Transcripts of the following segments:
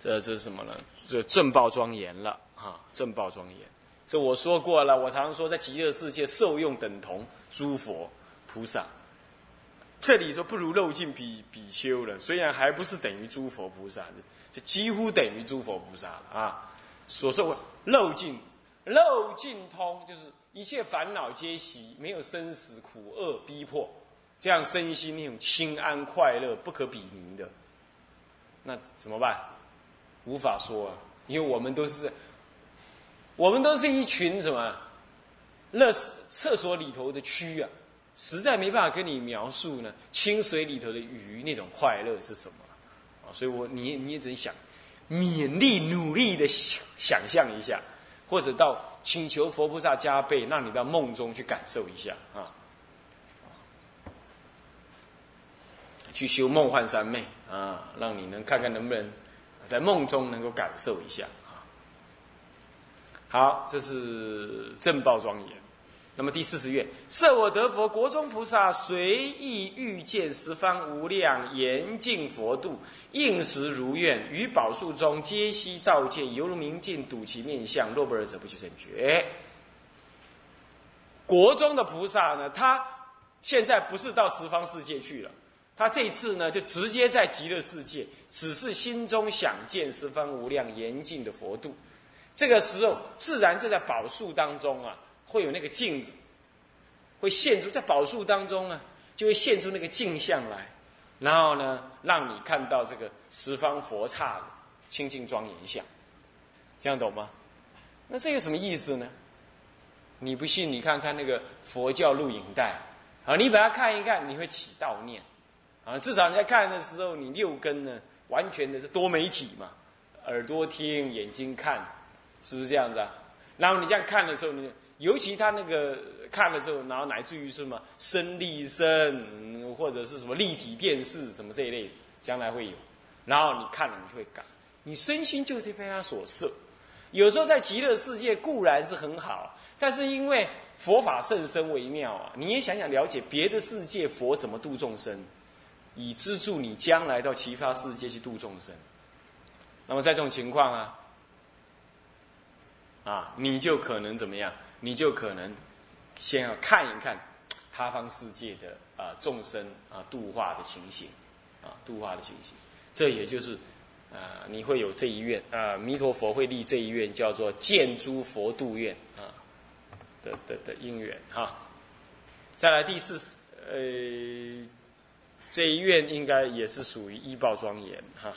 这这是什么呢？这正报庄严了啊！正报庄严，这我说过了。我常说，在极乐世界受用等同诸佛菩萨。这里说不如漏尽比比丘了，虽然还不是等于诸佛菩萨的，就几乎等于诸佛菩萨了啊！所说漏尽，漏尽通，就是一切烦恼皆息，没有生死苦厄逼迫，这样身心那种清安快乐不可比拟的，那怎么办？无法说啊，因为我们都是，我们都是一群什么，乐厕所里头的蛆啊。实在没办法跟你描述呢，清水里头的鱼那种快乐是什么啊？所以我你你也只能想，勉力努力的想想象一下，或者到请求佛菩萨加倍，让你到梦中去感受一下啊，去修梦幻三昧啊，让你能看看能不能在梦中能够感受一下啊。好，这是正报庄严。那么第四十愿，设我得佛国中菩萨随意遇见十方无量严净佛度，应时如愿，于宝树中皆悉照见，犹如明镜睹其面相。若不尔者，不取正觉。国中的菩萨呢，他现在不是到十方世界去了，他这一次呢，就直接在极乐世界，只是心中想见十方无量严净的佛度。这个时候，自然就在宝树当中啊。会有那个镜子，会现出在宝树当中啊，就会现出那个镜像来，然后呢，让你看到这个十方佛刹的清净庄严相，这样懂吗？那这有什么意思呢？你不信，你看看那个佛教录影带，啊，你把它看一看，你会起悼念，啊，至少你在看的时候，你六根呢，完全的是多媒体嘛，耳朵听，眼睛看，是不是这样子啊？然后你这样看的时候，你。尤其他那个看了之后，然后乃至于什么声立声，或者是什么立体电视什么这一类，将来会有。然后你看了，你就会感，你身心就会被他所摄。有时候在极乐世界固然是很好，但是因为佛法甚深微妙啊，你也想想了解别的世界佛怎么度众生，以资助你将来到其他世界去度众生。那么在这种情况啊，啊，你就可能怎么样？你就可能先要看一看他方世界的啊众生啊度化的情形啊度化的情形，这也就是啊你会有这一愿啊弥陀佛会立这一愿叫做见诸佛度愿啊的的的因缘哈。再来第四呃这一愿应该也是属于医报庄严哈。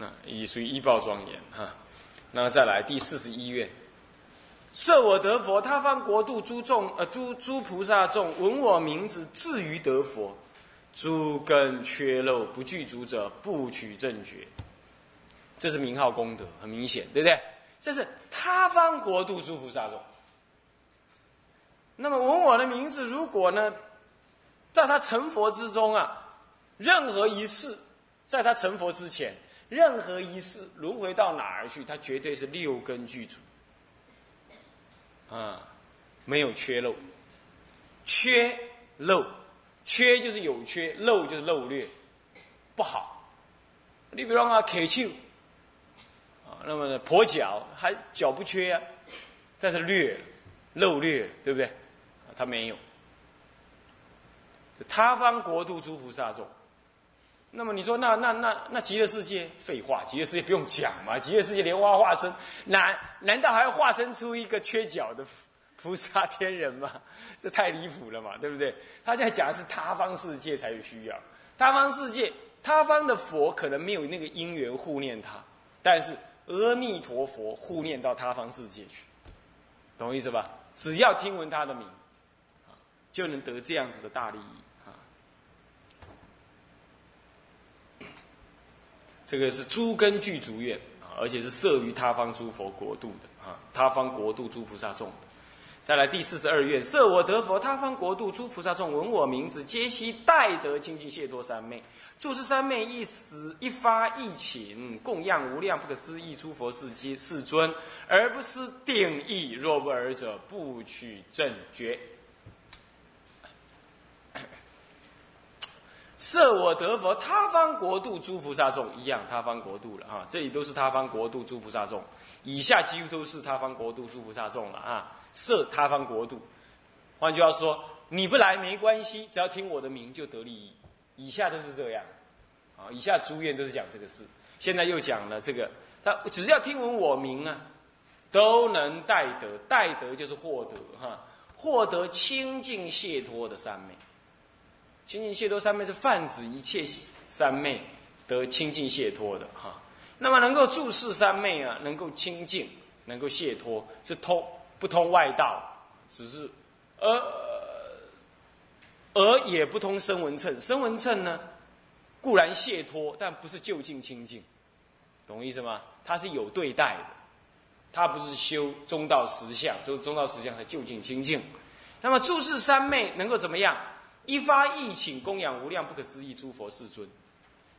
啊，已属于医报庄严哈。那再来第四十一愿，设我得佛，他方国度诸众呃诸诸菩萨众闻我名字，至于得佛，诸根缺漏不具足者，不取正觉。这是名号功德，很明显，对不对？这是他方国度诸菩萨众。那么闻我的名字，如果呢，在他成佛之中啊，任何一世，在他成佛之前。任何一世轮回到哪儿去，他绝对是六根具足，啊，没有缺漏，缺漏，缺就是有缺，漏就是漏略，不好。你比方啊，口臭，啊，那么呢，跛脚还脚不缺啊，但是略，漏略，对不对？他没有。他方国度诸菩萨众。那么你说，那那那那极乐世界？废话，极乐世界不用讲嘛。极乐世界莲花化身，难难道还要化身出一个缺角的菩萨天人吗？这太离谱了嘛，对不对？他现在讲的是他方世界才有需要。他方世界，他方的佛可能没有那个因缘护念他，但是阿弥陀佛护念到他方世界去，懂意思吧？只要听闻他的名，就能得这样子的大利益啊。这个是诸根具足愿啊，而且是摄于他方诸佛国度的啊，他方国度诸菩萨众的。再来第四十二愿，设我得佛，他方国度诸菩萨众闻我名字，皆悉代得清净解脱三昧。诸是三昧一时一发一请，供养无量不可思议诸佛世机世尊，而不思定义。若不尔者，不取正觉。设我得佛，他方国度诸菩萨众一样，他方国度了啊！这里都是他方国度诸菩萨众，以下几乎都是他方国度诸菩萨众了啊！设他方国度，换句话说，你不来没关系，只要听我的名就得利益。以下都是这样，啊，以下诸愿都是讲这个事。现在又讲了这个，他只要听闻我名啊，都能带得，带得就是获得哈，获得清净解脱的三昧。清净解脱三昧是泛指一切三昧得清净解脱的哈。那么能够注视三昧啊，能够清净，能够解脱，是通不通外道，只是而而也不通声闻称。声闻称呢，固然解脱，但不是就近清净，懂我意思吗？它是有对待的，它不是修中道实相，就是中道实相才就近清净。那么注视三昧能够怎么样？一发意请供养无量不可思议诸佛世尊，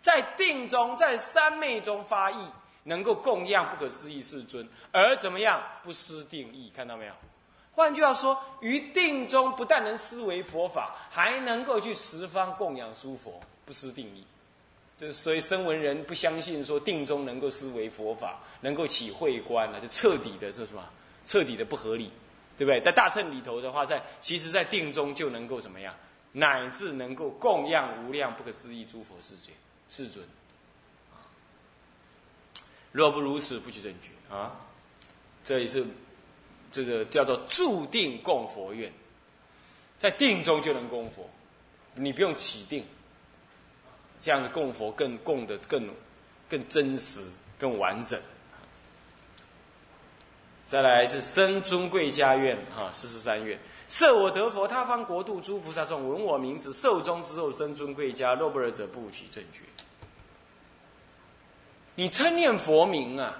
在定中，在三昧中发意，能够供养不可思议世尊，而怎么样不失定义？看到没有？换句话说，于定中不但能思维佛法，还能够去十方供养诸佛，不失定义。就是所以声闻人不相信说定中能够思维佛法，能够起慧观了，就彻底的是什么？彻底的不合理，对不对？在大乘里头的话，在其实在定中就能够怎么样？乃至能够供养无量不可思议诸佛世界世尊，若不如此，不取正觉啊！这也是这个叫做注定供佛愿，在定中就能供佛，你不用起定，这样的供佛更供的更更真实、更完整。再来是深尊贵家愿哈，四十三愿。设我得佛，他方国度诸菩萨众闻我名字，寿终之后生尊贵家，若不尔者不取正觉。你称念佛名啊，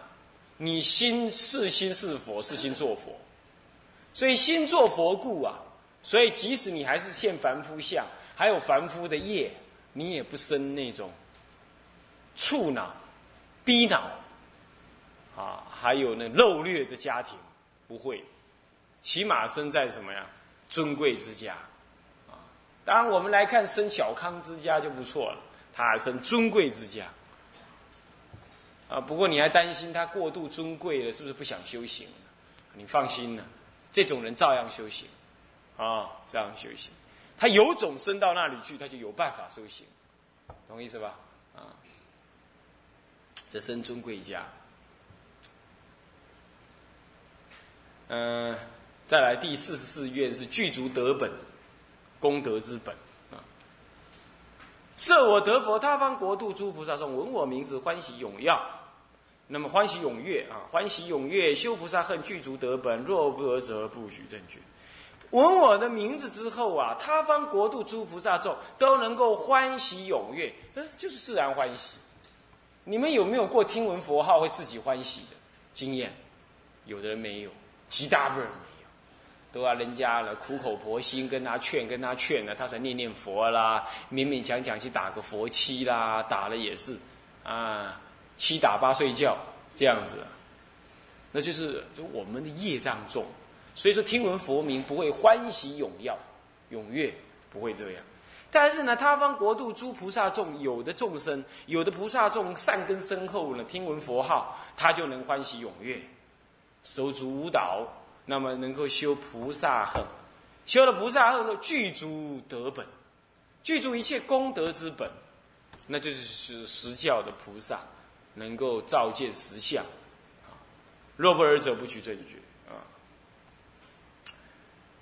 你心是心是佛，是心做佛，所以心做佛故啊，所以即使你还是现凡夫相，还有凡夫的业，你也不生那种触恼、逼恼啊，还有那漏略的家庭，不会，起码生在什么呀？尊贵之家，啊，当然我们来看生小康之家就不错了。他还生尊贵之家，啊，不过你还担心他过度尊贵了，是不是不想修行？你放心了，这种人照样修行，啊，照样修行。他有种生到那里去，他就有办法修行，懂意思吧？啊，这生尊贵家，嗯。再来第四十四愿是具足德本，功德之本啊。设我得佛，他方国度诸菩萨众闻我名字，欢喜踊跃。那么欢喜踊跃啊，欢喜踊跃，修菩萨恨具足德本，若不得则不许正觉。闻我的名字之后啊，他方国度诸菩萨众都能够欢喜踊跃，呃，就是自然欢喜。你们有没有过听闻佛号会自己欢喜的经验？有的人没有，极大部分。都要人家了苦口婆心跟他劝，跟他劝了，他才念念佛啦，勉勉强强去打个佛七啦，打了也是，啊，七打八睡觉这样子，那就是就我们的业障重，所以说听闻佛名不会欢喜踊跃，踊跃不会这样，但是呢，他方国度诸菩萨众，有的众生，有的菩萨众善根深厚呢，听闻佛号，他就能欢喜踊跃，手足舞蹈。那么能够修菩萨恨，修了菩萨恨后具足德本，具足一切功德之本，那就是是实教的菩萨，能够照见实相，啊，若不尔者不取正觉，啊，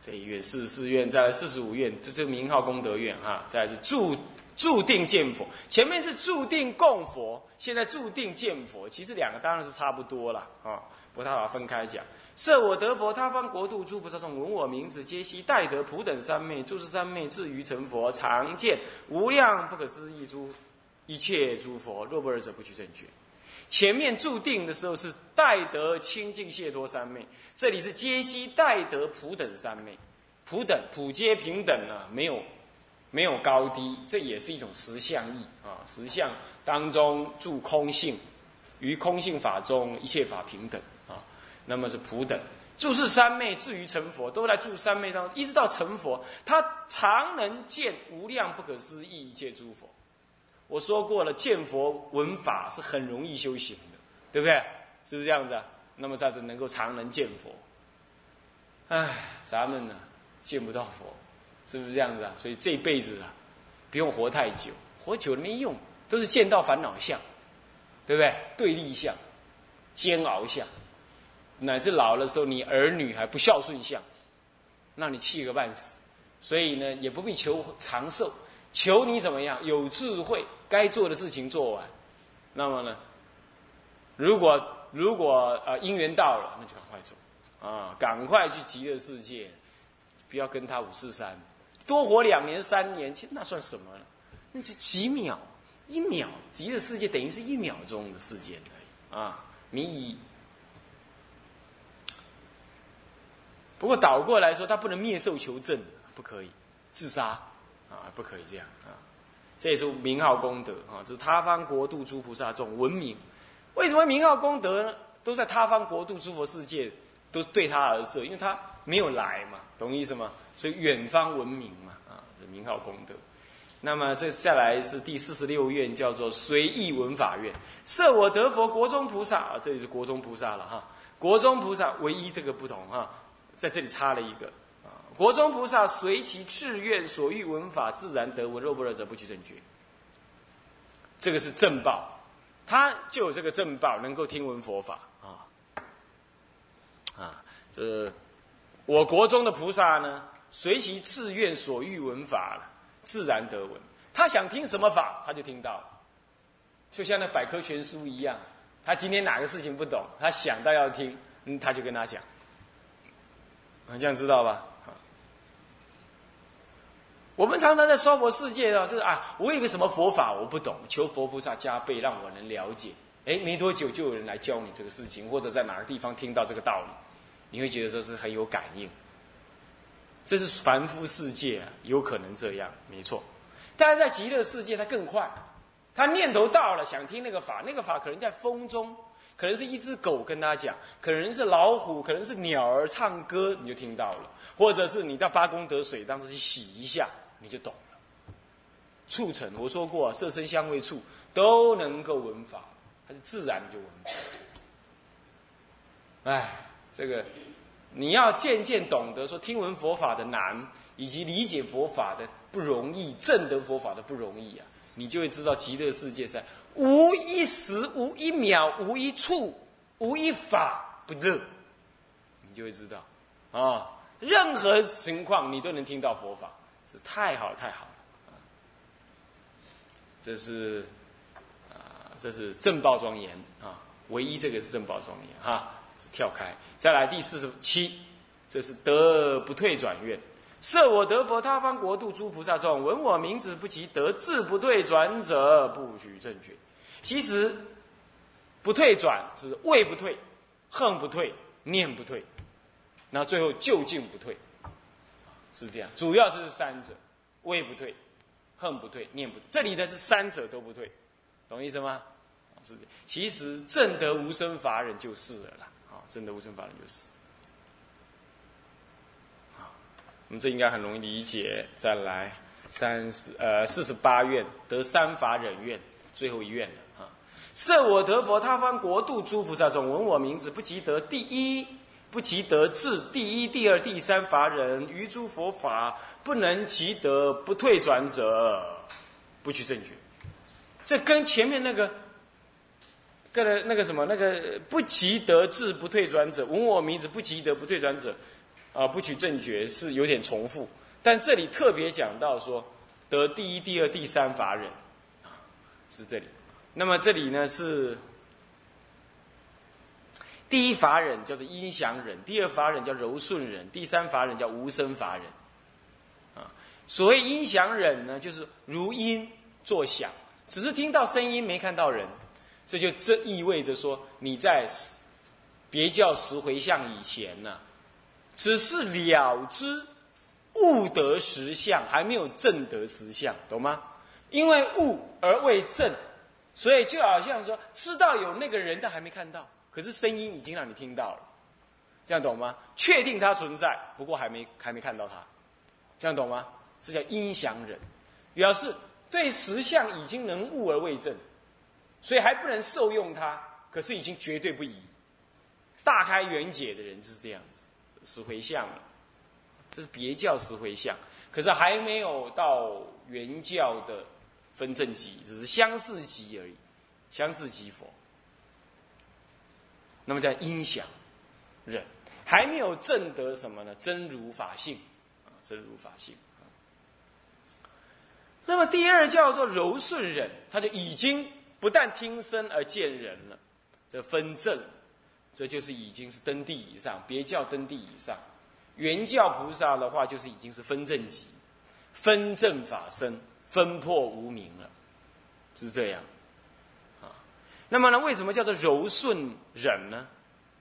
这一愿四十四愿，再来四十五愿，这这个名号功德愿哈，再来是注注定见佛，前面是注定供佛，现在注定见佛，其实两个当然是差不多了啊，不太好分开讲。设我得佛，他方国度诸菩萨众闻我名字，皆悉待得普等三昧，诸是三昧至于成佛，常见无量不可思议诸一切诸佛。若不尔者，不取正觉。前面注定的时候是待得清净解脱三昧，这里是皆悉待得普等三昧，普等普皆平等啊，没有没有高低，这也是一种实相义啊。实相当中住空性，于空性法中一切法平等。那么是普等，注释三昧至于成佛，都在注三昧当中，一直到成佛，他常能见无量不可思议一切诸佛。我说过了，见佛闻法是很容易修行的，对不对？是不是这样子啊？那么他是能够常能见佛。唉，咱们呢见不到佛，是不是这样子啊？所以这辈子啊，不用活太久，活久了没用，都是见到烦恼相，对不对？对立相、煎熬相。乃至老的时候，你儿女还不孝顺相，让你气个半死。所以呢，也不必求长寿，求你怎么样有智慧，该做的事情做完。那么呢，如果如果呃因缘到了，那就赶快走啊，赶快去极乐世界，不要跟他五四三，多活两年三年，其实那算什么呢？那就几秒，一秒，极乐世界等于是一秒钟的时间而已啊，你以。不过倒过来说，他不能灭寿求证，不可以自杀啊，不可以这样啊。这也是名号功德啊，这是他方国度诸菩萨众闻名。为什么名号功德呢？都在他方国度诸佛世界都对他而设，因为他没有来嘛，懂意思吗？所以远方闻名嘛啊，这名号功德。那么这再来是第四十六愿，叫做随意闻法愿，设我得佛国中菩萨啊，这里是国中菩萨了哈。国中菩萨唯一这个不同哈。在这里插了一个啊，国中菩萨随其志愿所欲闻法，自然得闻。若不若者，不取正觉。这个是正报，他就有这个正报，能够听闻佛法啊啊。这我国中的菩萨呢，随其志愿所欲闻法自然得闻。他想听什么法，他就听到，就像那百科全书一样。他今天哪个事情不懂，他想到要听，嗯，他就跟他讲。啊，这样知道吧？我们常常在娑婆世界啊，就是啊，我有个什么佛法我不懂，求佛菩萨加倍让我能了解。哎，没多久就有人来教你这个事情，或者在哪个地方听到这个道理，你会觉得说是很有感应。这是凡夫世界啊，有可能这样，没错。但是在极乐世界，它更快，他念头到了，想听那个法，那个法可能在风中。可能是一只狗跟他讲，可能是老虎，可能是鸟儿唱歌，你就听到了；或者是你在八功德水当中去洗一下，你就懂了。促成我说过，色身香味触都能够闻法，它是自然就闻法。哎，这个你要渐渐懂得说听闻佛法的难，以及理解佛法的不容易，证得佛法的不容易啊。你就会知道极乐世界上无一时、无一秒、无一处、无一法不乐，你就会知道，啊，任何情况你都能听到佛法，是太好太好了，这是啊，这是正报庄严啊，唯一这个是正报庄严哈，是跳开，再来第四十七，这是得不退转愿。设我得佛他方国度诸菩萨众闻我名字不及得志不退转者不许正觉。其实不退转是位不退、恨不退、念不退，那最后究竟不退，是这样。主要是三者：位不退、恨不退、念不。这里的是三者都不退，懂意思吗？是。其实正得无生法忍就是了啦。啊，正得无生法忍就是。我们这应该很容易理解。再来，三十呃四十八愿得三法忍愿，最后一愿了哈。设我得佛他方国度诸菩萨众闻我名字不及得第一，不及得至第一、第二、第三法忍，于诸佛法不能及得不退转者，不取正觉。这跟前面那个，跟那个什么那个不及得至不退转者，闻我名字不及得不退转者。啊，不取正觉是有点重复，但这里特别讲到说得第一、第二、第三法忍，啊，是这里。那么这里呢是第一法忍叫做音响忍，第二法忍叫柔顺忍，第三法忍叫无声法忍。啊，所谓音响忍呢，就是如音作响，只是听到声音没看到人，这就这意味着说你在别教十回向以前呢。只是了知悟得实相，还没有证得实相，懂吗？因为悟而未证，所以就好像说，知道有那个人，但还没看到，可是声音已经让你听到了。这样懂吗？确定他存在，不过还没还没看到他，这样懂吗？这叫因想忍，表示对实相已经能悟而未证，所以还不能受用它，可是已经绝对不疑。大开圆解的人就是这样子，十回向了，这是别教十回向，可是还没有到原教的分正极，只是相似极而已，相似极佛。那么叫音响忍。还没有证得什么呢？真如法性，啊，真如法性。那么第二叫做柔顺忍，他就已经不但听声而见人了，这分正，这就是已经是登地以上，别教登地以上。原教菩萨的话，就是已经是分正级，分正法身，分破无明了，是这样。啊，那么呢，为什么叫做柔顺忍呢？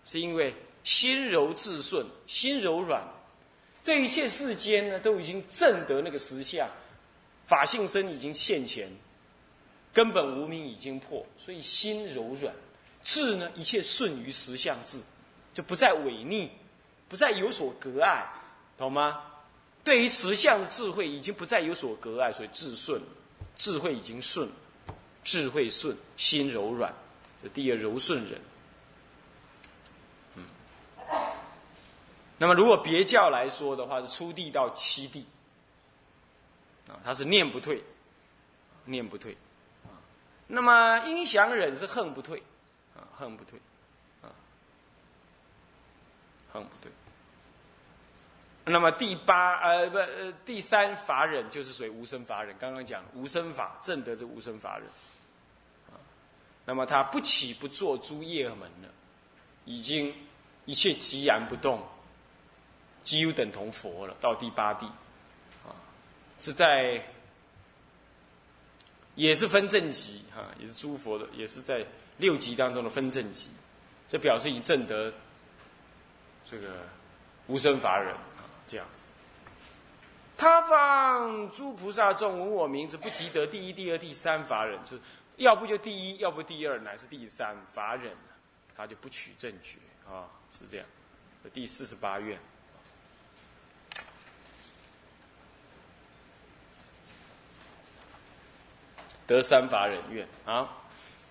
是因为。心柔自顺，心柔软，对一切世间呢，都已经证得那个实相，法性身已经现前，根本无名已经破，所以心柔软，智呢一切顺于实相智，就不再违逆，不再有所隔碍，懂吗？对于实相的智慧已经不再有所隔碍，所以智顺，智慧已经顺，智慧顺，心柔软，这第二柔顺人。那么，如果别教来说的话，是初地到七地，啊，他是念不退，念不退，啊，那么因想忍是恨不退，恨不退，啊，恨不退。那么第八呃不呃第三法忍就是属于无生法忍，刚刚讲无生法正得是无生法忍，啊，那么他不起不坐诸业门了，已经一切寂然不动。几乎等同佛了，到第八地，啊，是在，也是分正级，哈，也是诸佛的，也是在六级当中的分正级，这表示已证得这个无生法忍啊，这样子。他方诸菩萨众闻我名字，不及得第一、第二、第三法忍，就是要不就第一，要不第二，乃是第三法忍，他就不取正觉啊，是这样。第四十八愿。得三法忍愿啊！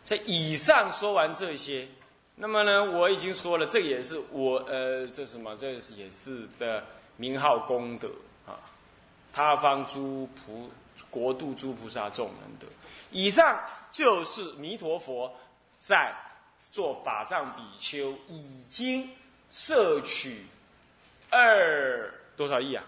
在以上说完这些，那么呢，我已经说了，这也是我呃，这什么？这也是的名号功德啊！他方诸菩国度诸菩萨众能得。以上就是弥陀佛在做法藏比丘已经摄取二多少亿啊？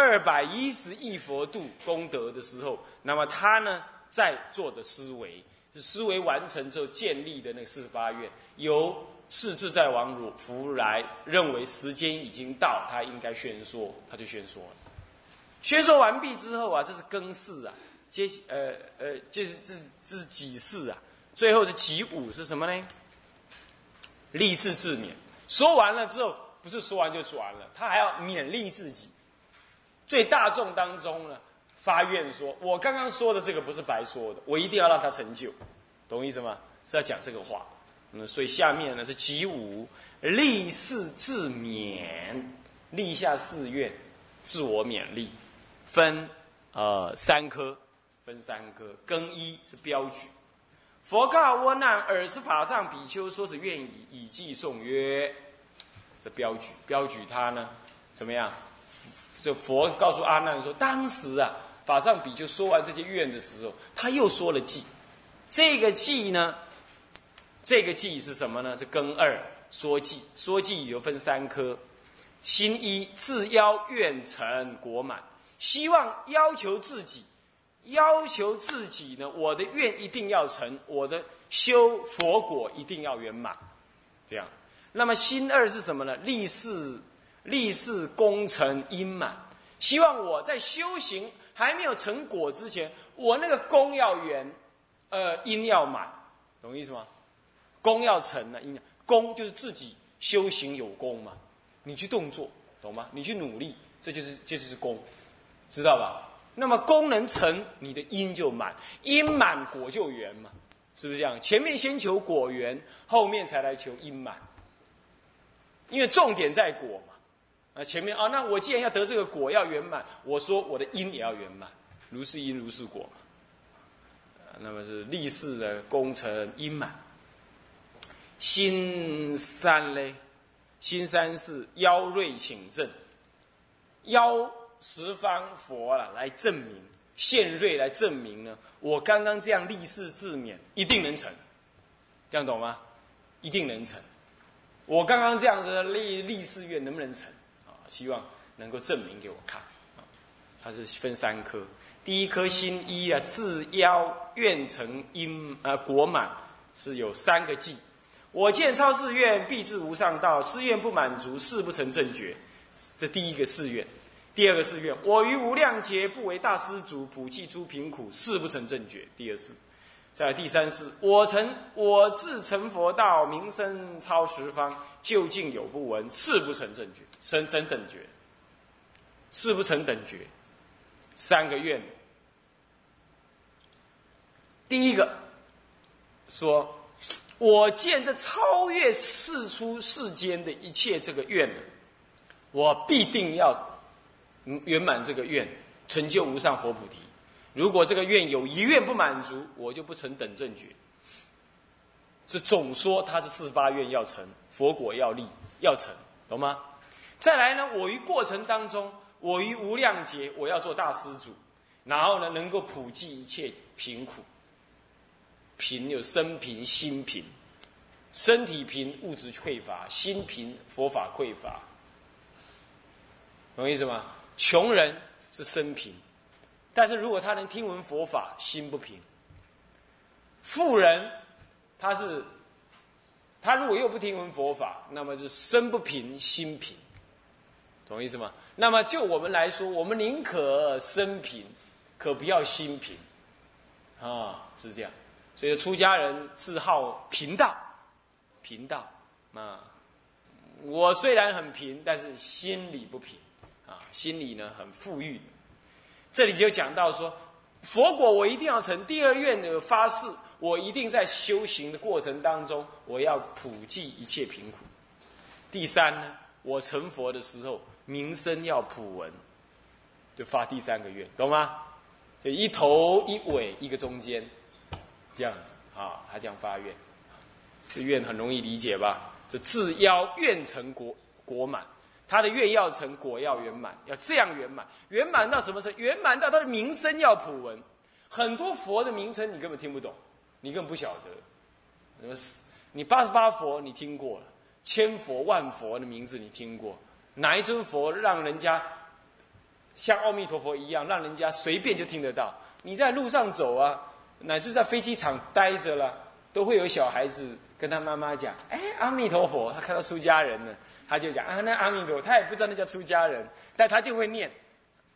二百一十亿佛度功德的时候，那么他呢在做的思维，是思维完成之后建立的那个四十八愿，由次自在王如福来认为时间已经到，他应该宣说，他就宣说了。宣说完毕之后啊，这是更事啊，接呃呃，这是这这是己事啊，最后是己五是什么呢？立誓自勉。说完了之后，不是说完就说完了，他还要勉励自己。最大众当中呢，发愿说：“我刚刚说的这个不是白说的，我一定要让他成就，懂我意思吗？是要讲这个话。嗯，所以下面呢是集五立誓自勉，立下誓愿，自我勉励，分呃三科，分三科。更一是标举。佛告阿难尔时法藏比丘说是愿意以记诵曰：这标举，标举他呢怎么样？”这佛告诉阿难说：“当时啊，法上比丘说完这些愿的时候，他又说了偈。这个偈呢，这个偈是什么呢？是根二说偈。说偈有分三科：心一自邀愿成果满，希望要求自己，要求自己呢，我的愿一定要成，我的修佛果一定要圆满。这样，那么心二是什么呢？立誓。”立誓功成因满，希望我在修行还没有成果之前，我那个功要圆，呃，因要满，懂意思吗？功要成呢，因功就是自己修行有功嘛，你去动作，懂吗？你去努力，这就是这就是功，知道吧？那么功能成，你的因就满，因满果就圆嘛，是不是这样？前面先求果圆，后面才来求因满。因为重点在果嘛。啊，前面啊，那我既然要得这个果要圆满，我说我的因也要圆满，如是因如是果嘛。那么是立誓的功成因满。心三嘞，心三是邀瑞请证，邀十方佛了来证明，现瑞来证明呢，我刚刚这样立誓自勉一定能成，这样懂吗？一定能成。我刚刚这样子立立誓愿能不能成？希望能够证明给我看。啊，它是分三颗，第一颗心一啊，自邀愿成因啊果满，是有三个计。我见超誓愿，必至无上道。誓愿不满足，誓不成正觉。这第一个誓愿。第二个誓愿，我于无量劫不为大施主，普济诸贫苦，誓不成正觉。第二誓。在第三世，我成我自成佛道，名声超十方，究竟有不闻，是不成正觉，生真等觉。是不成等觉。三个愿。第一个说。我见这超越世出世间的一切这个愿呢，我必定要圆满这个愿，成就无上佛菩提。如果这个愿有一愿不满足，我就不成等正觉。这总说他是四十八愿要成，佛果要立要成，懂吗？再来呢，我于过程当中，我于无量劫，我要做大施主，然后呢，能够普济一切贫苦。贫有身贫、心贫，身体贫，物质匮乏；心贫，佛法匮乏。懂意思吗？穷人是身贫，但是如果他能听闻佛法，心不平。富人，他是他如果又不听闻佛法，那么就身不平，心平。懂意思吗？那么就我们来说，我们宁可身贫，可不要心贫。啊，是这样。所以出家人自号贫道，贫道啊！我虽然很贫，但是心里不贫啊，心里呢很富裕。这里就讲到说，佛果我一定要成。第二愿的发誓，我一定在修行的过程当中，我要普济一切贫苦。第三呢，我成佛的时候，名声要普闻，就发第三个愿，懂吗？就一头一尾一个中间。这样子啊，他这样发愿，这愿很容易理解吧？这自邀愿成国国满，他的愿要成果要圆满，要这样圆满，圆满到什么程度？圆满到他的名声要普闻。很多佛的名称你根本听不懂，你根本不晓得。你八十八佛你听过了，千佛万佛的名字你听过，哪一尊佛让人家像阿弥陀佛一样，让人家随便就听得到？你在路上走啊。乃至在飞机场待着了，都会有小孩子跟他妈妈讲：“哎，阿弥陀佛！”他看到出家人了，他就讲：“啊，那阿弥陀。”他也不知道那叫出家人，但他就会念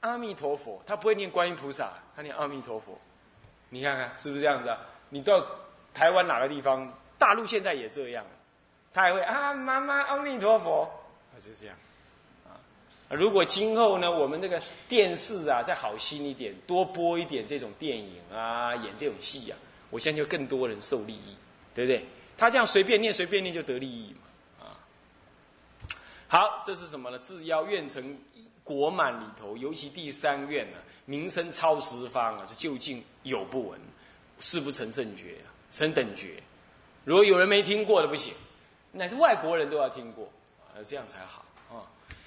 阿弥陀佛。他不会念观音菩萨，他念阿弥陀佛。你看看是不是这样子啊？你到台湾哪个地方，大陆现在也这样，他还会啊，妈妈阿弥陀佛，他就这样。如果今后呢，我们这个电视啊再好心一点，多播一点这种电影啊，演这种戏啊，我相信更多人受利益，对不对？他这样随便念随便念就得利益嘛，啊。好，这是什么呢？自邀愿成国满里头，尤其第三愿呢，名声超十方啊，是究竟有不闻，事不成正觉啊，生等觉。如果有人没听过的不行，乃至外国人都要听过啊，这样才好啊。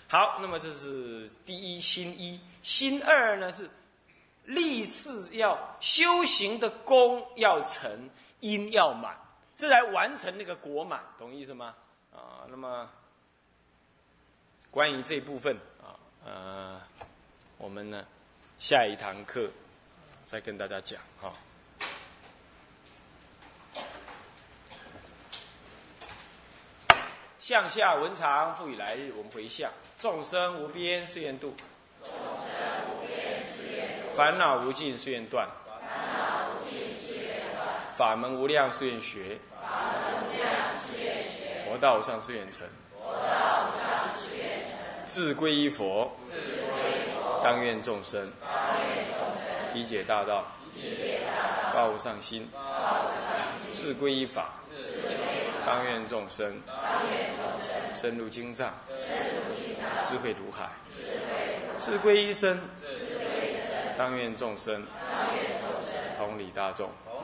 好，那么这是第一心一，心二呢是立誓要修行的功要成，因要满，这来完成那个国满，懂意思吗？啊，那么关于这部分啊，呃，我们呢下一堂课再跟大家讲哈。向下文长复以来日，我们回向。众生无边誓愿度，烦恼无尽誓愿断，法门无量誓愿学，佛道无上誓愿成，自归依佛，当愿众生。体解大道，发无上心，自归依法，当愿众生。深入经藏，智慧如海，智归一生，当愿众生。同理大众，